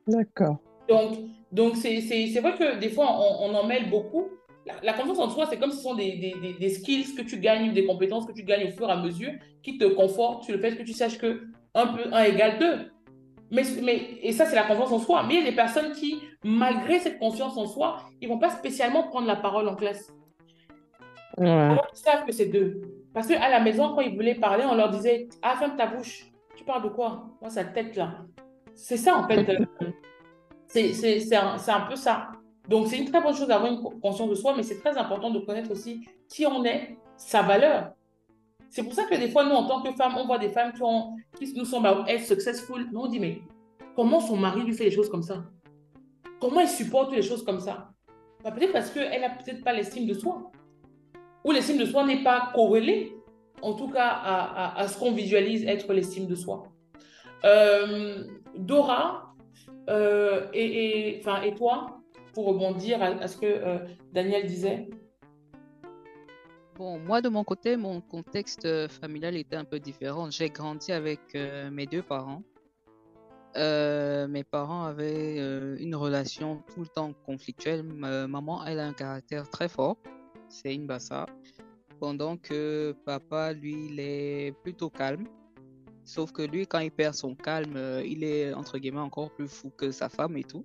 D'accord. Donc, donc c'est vrai que des fois, on, on en mêle beaucoup. La, la, confiance en soi, c'est comme si ce sont des, des, des, skills que tu gagnes, des compétences que tu gagnes au fur et à mesure qui te confortent sur le fait que tu saches que 1 plus 1 égale 2. Mais, mais, et ça, c'est la confiance en soi. Mais il y a des personnes qui, malgré cette confiance en soi, ils ne vont pas spécialement prendre la parole en classe. Ouais. Alors ils savent que c'est deux. Parce qu'à la maison, quand ils voulaient parler, on leur disait Ah, ferme ta bouche. Tu parles de quoi? Moi, sa tête là. C'est ça, en fait. c'est un, un peu ça. Donc, c'est une très bonne chose d'avoir une conscience de soi, mais c'est très important de connaître aussi qui on est, sa valeur. C'est pour ça que des fois, nous, en tant que femmes, on voit des femmes qui, ont, qui nous semblent être successful. Nous, on dit, mais comment son mari lui fait des choses comme ça? Comment il supporte les choses comme ça? Bah, Peut-être parce qu'elle n'a peut-être pas l'estime de soi. Ou l'estime de soi n'est pas corrélée, en tout cas, à, ce qu'on visualise être l'estime de soi. Euh, Dora, euh, et, et, et toi, pour rebondir à, ce que euh, Daniel disait? Bon, moi de mon côté, mon contexte familial était un peu différent. J'ai grandi avec euh, mes deux parents. Euh, mes parents avaient euh, une relation tout le temps conflictuelle. Ma maman, elle a un caractère très fort. C'est une bassa. Pendant que papa, lui, il est plutôt calme. Sauf que lui, quand il perd son calme, il est entre guillemets encore plus fou que sa femme et tout.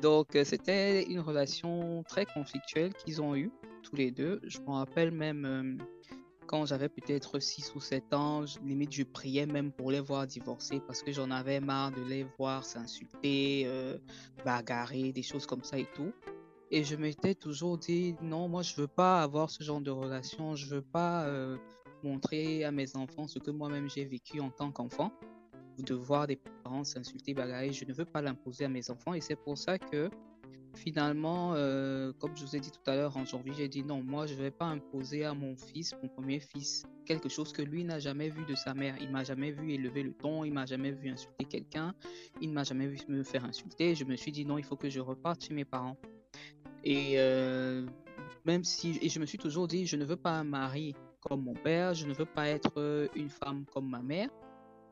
Donc, c'était une relation très conflictuelle qu'ils ont eue, tous les deux. Je me rappelle même euh, quand j'avais peut-être 6 ou 7 ans, limite, je priais même pour les voir divorcer parce que j'en avais marre de les voir s'insulter, euh, bagarrer, des choses comme ça et tout. Et je m'étais toujours dit, non, moi, je veux pas avoir ce genre de relation. Je veux pas euh, montrer à mes enfants ce que moi-même j'ai vécu en tant qu'enfant de voir des parents s'insulter, bagarrer. Je ne veux pas l'imposer à mes enfants et c'est pour ça que finalement, euh, comme je vous ai dit tout à l'heure en janvier, j'ai dit non, moi je ne vais pas imposer à mon fils, mon premier fils, quelque chose que lui n'a jamais vu de sa mère. Il m'a jamais vu élever le ton, il m'a jamais vu insulter quelqu'un, il ne m'a jamais vu me faire insulter. Je me suis dit non, il faut que je reparte chez mes parents. Et euh, même si, et je me suis toujours dit, je ne veux pas un mari comme mon père, je ne veux pas être une femme comme ma mère.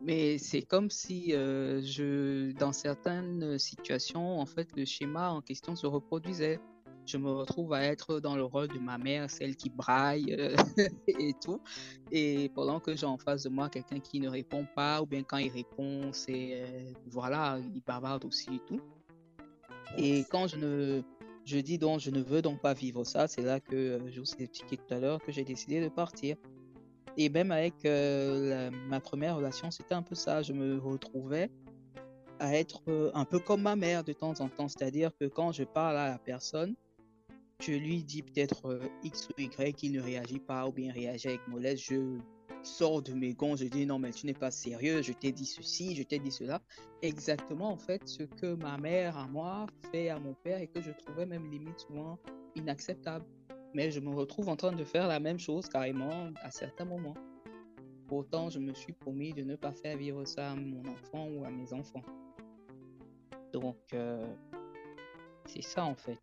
Mais c'est comme si euh, je, dans certaines situations, en fait, le schéma en question se reproduisait. Je me retrouve à être dans le rôle de ma mère, celle qui braille euh, et tout. Et pendant que j'ai en face de moi quelqu'un qui ne répond pas, ou bien quand il répond, c'est euh, voilà, il bavarde aussi et tout. Et quand je ne, je dis donc, je ne veux donc pas vivre ça, c'est là que je vous ai expliqué tout à l'heure que j'ai décidé de partir. Et même avec euh, ma première relation, c'était un peu ça. Je me retrouvais à être euh, un peu comme ma mère de temps en temps. C'est-à-dire que quand je parle à la personne, je lui dis peut-être euh, X ou Y, il ne réagit pas ou bien réagit avec mollesse. Je sors de mes gonds, je dis non, mais tu n'es pas sérieux, je t'ai dit ceci, je t'ai dit cela. Exactement, en fait, ce que ma mère à moi fait à mon père et que je trouvais même limite souvent inacceptable mais je me retrouve en train de faire la même chose carrément à certains moments. Pourtant, je me suis promis de ne pas faire vivre ça à mon enfant ou à mes enfants. Donc, euh, c'est ça en fait.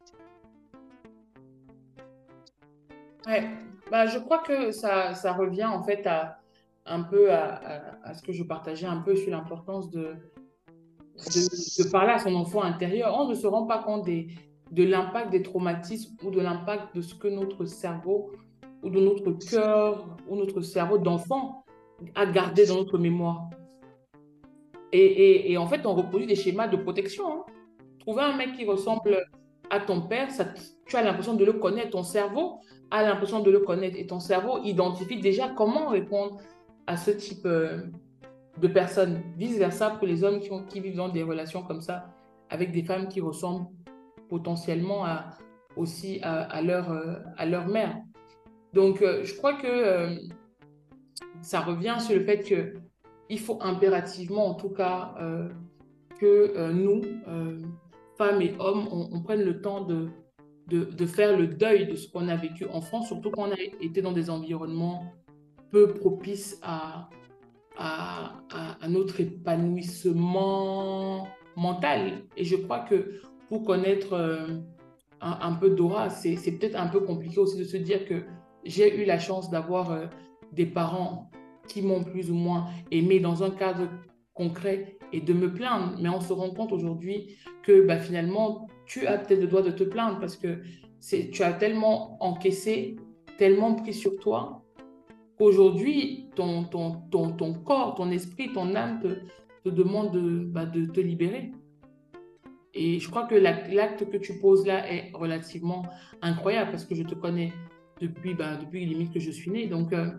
Ouais, bah, je crois que ça, ça revient en fait à un peu à, à, ce que je partageais un peu sur l'importance de, de, parler à son enfant intérieur. On ne se rend pas compte des, de l'impact des traumatismes ou de l'impact de ce que notre cerveau ou de notre cœur ou notre cerveau d'enfant a gardé dans notre mémoire. Et, et, et, en fait, on reproduit des schémas de protection. Hein. Trouver un mec qui ressemble à ton père, tu as l'impression de le connaître. Ton cerveau a l'impression de le connaître. Et ton cerveau identifie déjà comment répondre à ce type euh, de personnes. Vice-versa pour les hommes qui, vivent dans des relations comme ça, avec des femmes qui ressemblent potentiellement aussi à, leur, à leur mère. Donc, euh, je crois que euh, ça revient sur le fait qu'il faut impérativement, en tout cas, euh, que nous, femmes et hommes, on, on, prenne le temps de, de, faire le deuil de ce qu'on a vécu en France, surtout quand on a été dans des environnements peu propices à, à, notre épanouissement mental. Et je crois que pour connaître euh, un, un, peu Dora, c'est peut-être un peu compliqué aussi de se dire que j'ai eu la chance d'avoir euh, des parents qui m'ont plus ou moins aimé dans un cadre concret et de me plaindre. Mais on se rend compte aujourd'hui que bah, finalement, tu as peut-être le droit de te plaindre parce que tu as tellement encaissé, tellement pris sur toi qu'aujourd'hui, ton, ton, ton, ton, corps, ton esprit, ton âme te, demande de, bah, de te libérer. Et je crois que l'acte que tu poses là est relativement incroyable parce que je te connais depuis, bah, depuis limite que je suis née. Donc, euh,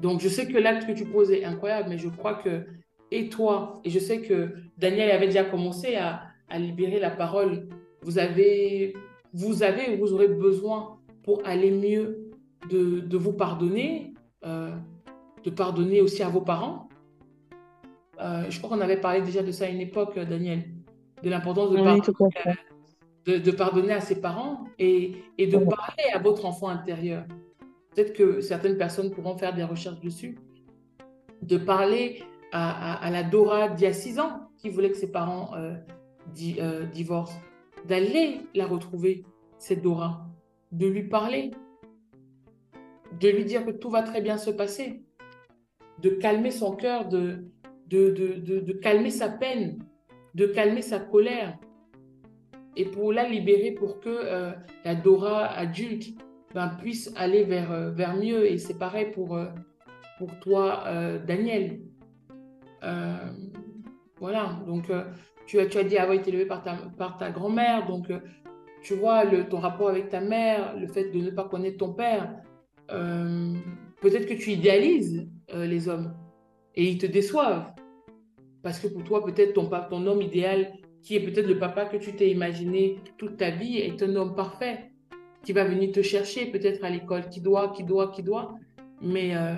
donc je sais que l'acte que tu poses est incroyable, mais je crois que, et toi, et je sais que Daniel avait déjà commencé à, à libérer la parole, vous avez, vous avez, vous aurez besoin pour aller mieux de, de vous pardonner, euh, de pardonner aussi à vos parents. Euh, je crois qu'on avait parlé déjà de ça à une époque, Daniel, de l'importance de, pardonner, de, de, pardonner à ses parents et, et de parler à votre enfant intérieur. Peut-être que certaines personnes pourront faire des recherches dessus. De parler à, la Dora d'il y a six ans qui voulait que ses parents euh, euh, divorcent. D'aller la retrouver, cette Dora. De lui parler, de lui dire que tout va très bien se passer, de calmer son cœur, de, de, de, de, calmer sa peine, de calmer sa colère, et pour la libérer pour que euh, la Dora adulte ben, puisse aller vers, vers mieux. Et c'est pareil pour, pour toi, Daniel. Euh, voilà, donc tu, as, tu as dit avoir été élevé par ta, par ta grand-mère, donc tu vois le, ton rapport avec ta mère, le fait de ne pas connaître ton père, euh, peut-être que tu idéalises euh, les hommes et ils te déçoivent. Parce que pour toi, peut-être ton, ton homme idéal, qui est peut-être le papa que tu t'es imaginé toute ta vie, est un homme parfait, qui va venir te chercher peut-être à l'école, qui doit, qui doit, qui doit. Mais, euh,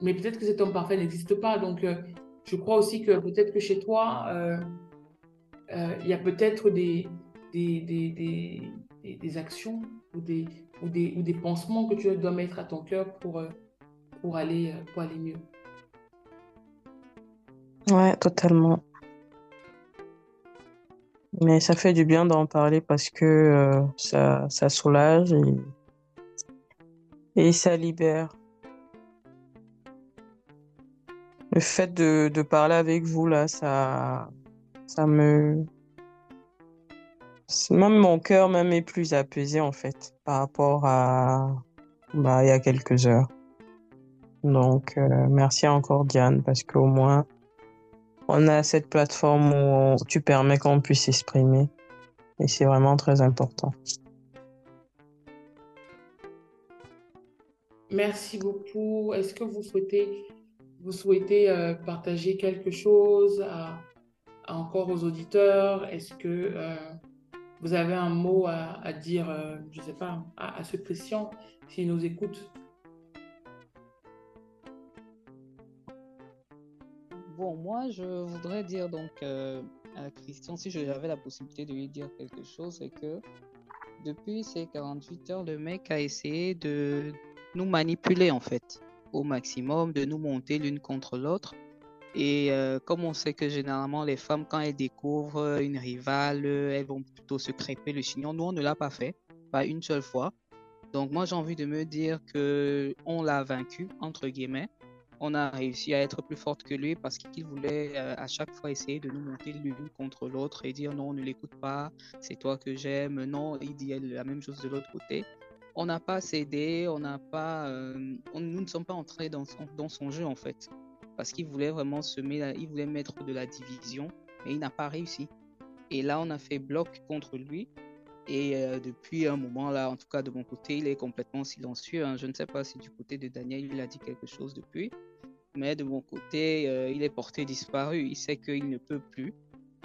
mais peut-être que cet homme parfait n'existe pas. Donc, euh, je crois aussi que peut-être que chez toi, euh, il y a peut-être des, des, des, des, actions ou des, ou des, ou des pansements que tu dois mettre à ton cœur pour, euh, pour, aller, euh, pour aller mieux. Ouais, totalement. Mais ça fait du bien d'en parler parce que euh, ça, ça soulage et, et ça libère. Le fait de, parler avec vous, là, ça, me, même mon cœur même est plus apaisé en fait par rapport à bah, il y a quelques heures. Donc euh, merci encore Diane parce qu'au moins on a cette plateforme où tu permets qu'on puisse s'exprimer et c'est vraiment très important. Merci beaucoup. Est-ce que vous souhaitez vous souhaitez euh, partager quelque chose à, encore aux auditeurs? Est-ce que euh, vous avez un mot à, dire, euh, je ne sais pas, à, à ce Christian, s'il nous écoute Bon, moi, je voudrais dire donc à Christian, si j'avais la possibilité de lui dire quelque chose, c'est que depuis ces 48 heures, le mec a essayé de nous manipuler en fait au maximum, de nous monter l'une contre l'autre. Et euh, comme on sait que généralement les femmes, quand elles découvrent une rivale, elles vont plutôt se crêper le chignon. Nous, on ne l'a pas fait, pas une seule fois. Donc moi, j'ai envie de me dire que on l'a vaincu entre guillemets. On a réussi à être plus forte que lui parce qu'il voulait euh, à chaque fois essayer de nous monter l'une contre l'autre et dire non, ne l'écoute pas, c'est toi que j'aime. Non, il dit la même chose de l'autre côté. On n'a pas cédé, on n'a pas, euh, on, nous ne sommes pas entrés dans son, dans son jeu en fait parce qu'il voulait vraiment semer, il voulait mettre de la division, mais il n'a pas réussi. Et là, on a fait bloc contre lui. Et euh, depuis un moment là, en tout cas de mon côté, il est complètement silencieux. Hein. Je ne sais pas si du côté de Daniel, il a dit quelque chose depuis. Mais de mon côté, euh, il est porté disparu. Il sait qu'il ne peut plus.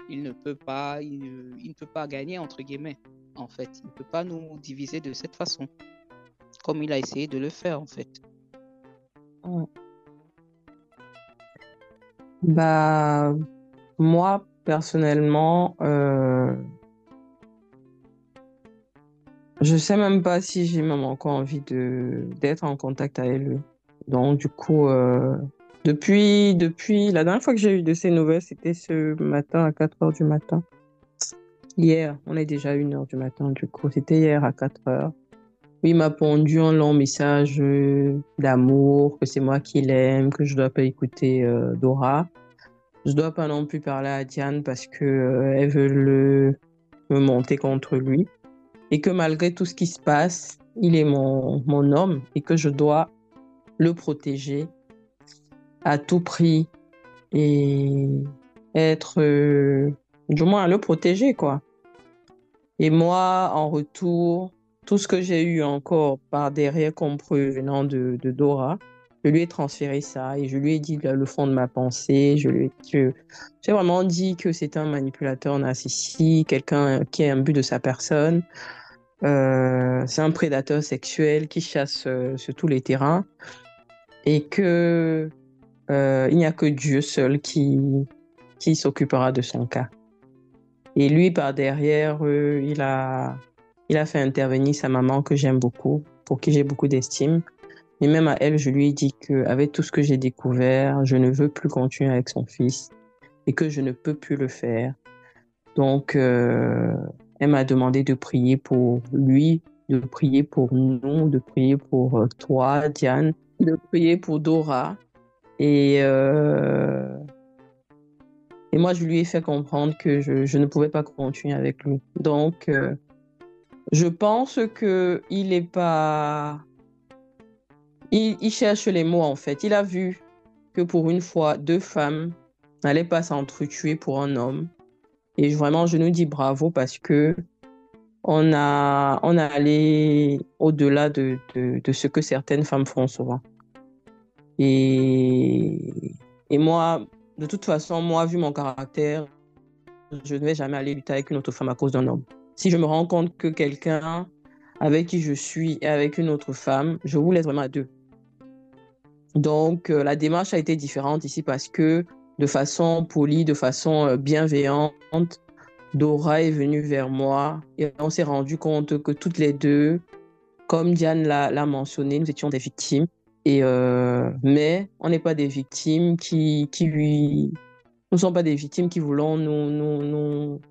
Il ne peut pas, il il ne peut pas gagner, entre guillemets. En fait, il ne peut pas nous diviser de cette façon. Comme il a essayé de le faire, en fait. Bah, moi, personnellement, euh, Je sais même pas si j'ai même encore envie de d'être en contact avec lui. Donc, du coup, euh, depuis, depuis la dernière fois que j'ai eu de ces nouvelles, c'était ce matin à 4 heures du matin. Hier, on est déjà à 1 heure du matin, du coup, c'était hier à 4 heures. il m'a pondu un long message euh, d'amour, que c'est moi qui l'aime, que je dois pas écouter euh, Dora. Je dois pas non plus parler à Diane parce que euh, elle veut le, me monter contre lui. Et que malgré tout ce qui se passe, il est mon, mon homme et que je dois le protéger à tout prix et être, euh, du moins, le protéger, quoi. Et moi, en retour, tout ce que j'ai eu encore par derrière comme venant de, Dora, je lui ai transféré ça et je lui ai dit le fond de ma pensée. Je lui ai, j'ai vraiment dit que c'est un manipulateur narcissique, quelqu'un qui a un but de sa personne. Euh, c'est un prédateur sexuel qui chasse euh, sur tous les terrains et que euh, il n'y a que Dieu seul qui s'occupera de son cas. Et lui, par derrière, euh, il, a, il a fait intervenir sa maman que j'aime beaucoup, pour qui j'ai beaucoup d'estime. Et même à elle, je lui ai dit qu'avec tout ce que j'ai découvert, je ne veux plus continuer avec son fils et que je ne peux plus le faire. Donc, euh, elle m'a demandé de prier pour lui, de prier pour nous, de prier pour euh, toi, Diane, de prier pour Dora. Et, et moi, je lui ai fait comprendre que je, ne pouvais pas continuer avec lui. Donc, euh, je pense qu'il n'est pas... Il, il, cherche les mots, en fait. Il a vu que pour une fois, deux femmes n'allaient pas s'entretuer pour un homme. Et vraiment, je nous dis bravo parce que on a, on a allé au-delà de, de, de, ce que certaines femmes font souvent. Et, et moi, de toute façon, moi, vu mon caractère, je ne vais jamais aller lutter avec une autre femme à cause d'un homme. Si je me rends compte que quelqu'un avec qui je suis est avec une autre femme, je vous laisse vraiment à deux. Donc, euh, la démarche a été différente ici parce que de façon polie, de façon euh, bienveillante, Dora est venue vers moi et on s'est rendu compte que toutes les deux, comme Diane l'a mentionné, nous étions des victimes. Euh, mais on n'est pas des victimes qui. Nous ne sommes pas des victimes qui voulons nous, nous, nous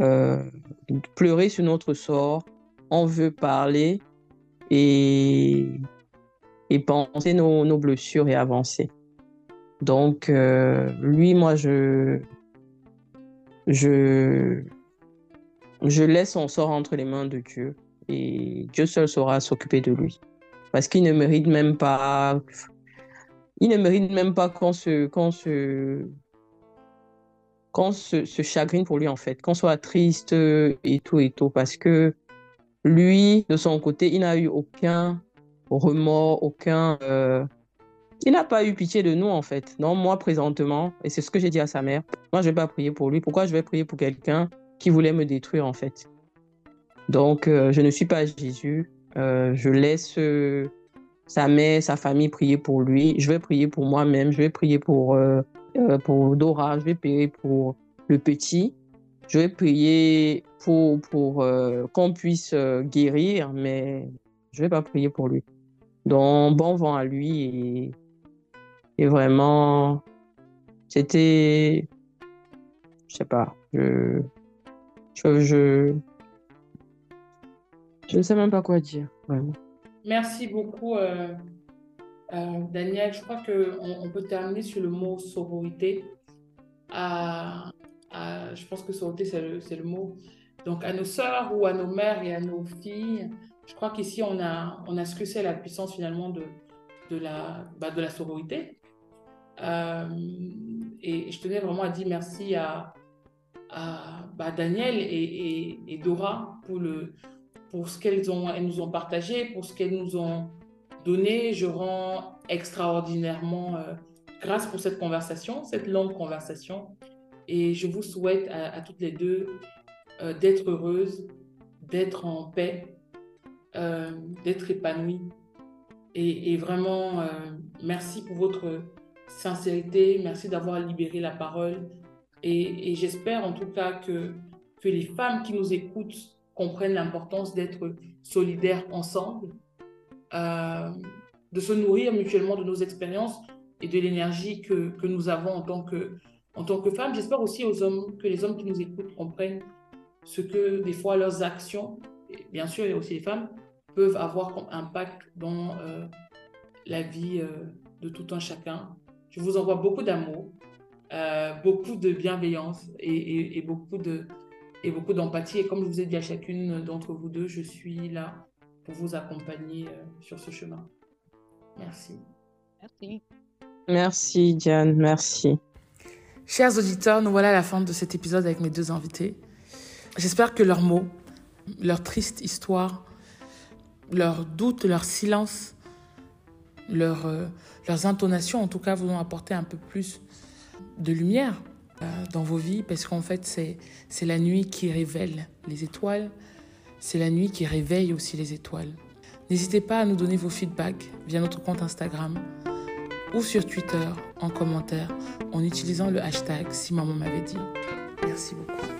euh, pleurer sur notre sort. On veut parler et, et penser nos, nos blessures et avancer. Donc, euh, lui, moi, je, je, je laisse son sort entre les mains de Dieu et Dieu seul saura s'occuper de lui. Parce qu'il ne mérite même pas, ne même pas qu'on se, qu'on se, qu'on se, chagrine pour lui en fait, qu'on soit triste et tout et tout. Parce que lui, de son côté, il n'a eu aucun remords, aucun, euh, il n'a pas eu pitié de nous, en fait. Non, moi, présentement, et c'est ce que j'ai dit à sa mère, moi, je vais pas prier pour lui. Pourquoi je vais prier pour quelqu'un qui voulait me détruire, en fait? Donc, euh, je ne suis pas Jésus. Euh, je laisse euh, sa mère, sa famille prier pour lui. Je vais prier pour moi-même. Je vais prier pour, euh, pour Dora. Je vais prier pour le petit. Je vais prier pour, pour qu'on puisse guérir, mais je ne vais pas prier pour lui. Donc, bon vent à lui et et vraiment, c'était. Je sais pas. Je. Je, je ne sais même pas quoi dire, vraiment. Merci beaucoup, euh, euh, Daniel. Je crois qu'on on peut terminer sur le mot sororité. Je pense que sororité, c'est le, le, mot. Donc, à nos sœurs ou à nos mères et à nos filles, je crois qu'ici, on a, on a ce que c'est la puissance finalement de, de, la, bah, de la sororité. Euh, et je tenais vraiment à dire merci à, à bah, Daniel et, et, Dora pour, le, pour ce qu'elles ont, elles nous ont partagé, pour ce qu'elles nous ont donné. Je rends extraordinairement euh, grâce pour cette conversation, cette longue conversation. Et je vous souhaite à, toutes les deux euh, d'être heureuses, d'être en paix, euh, d'être épanouies. Et, et vraiment, merci pour votre sincérité, merci d'avoir libéré la parole. Et, j'espère en tout cas que, que les femmes qui nous écoutent comprennent l'importance d'être solidaires ensemble, euh, de se nourrir mutuellement de nos expériences et de l'énergie que, que, nous avons en tant que, en tant que femmes. J'espère aussi aux hommes, que les hommes qui nous écoutent comprennent ce que des fois leurs actions, et bien sûr, a aussi les femmes, peuvent avoir comme impact dans euh, la vie euh, de tout un chacun. Je vous envoie beaucoup d'amour, beaucoup de bienveillance et, et, beaucoup de et beaucoup d'empathie. Et comme je vous ai dit à chacune d'entre vous deux, je suis là pour vous accompagner sur ce chemin. Merci. Merci. Merci Diane, merci. Chers auditeurs, nous voilà à la fin de cet épisode avec mes deux invités. J'espère que leurs mots, leur triste histoire, leurs doutes, leur silence, leur, euh, leurs intonations, en tout cas, vous ont apporté un peu plus de lumière euh, dans vos vies, parce qu'en fait, c'est, c'est la nuit qui révèle les étoiles, c'est la nuit qui réveille aussi les étoiles. N'hésitez pas à nous donner vos feedbacks via notre compte Instagram ou sur Twitter en commentaire en utilisant le hashtag si maman m'avait dit. Merci beaucoup.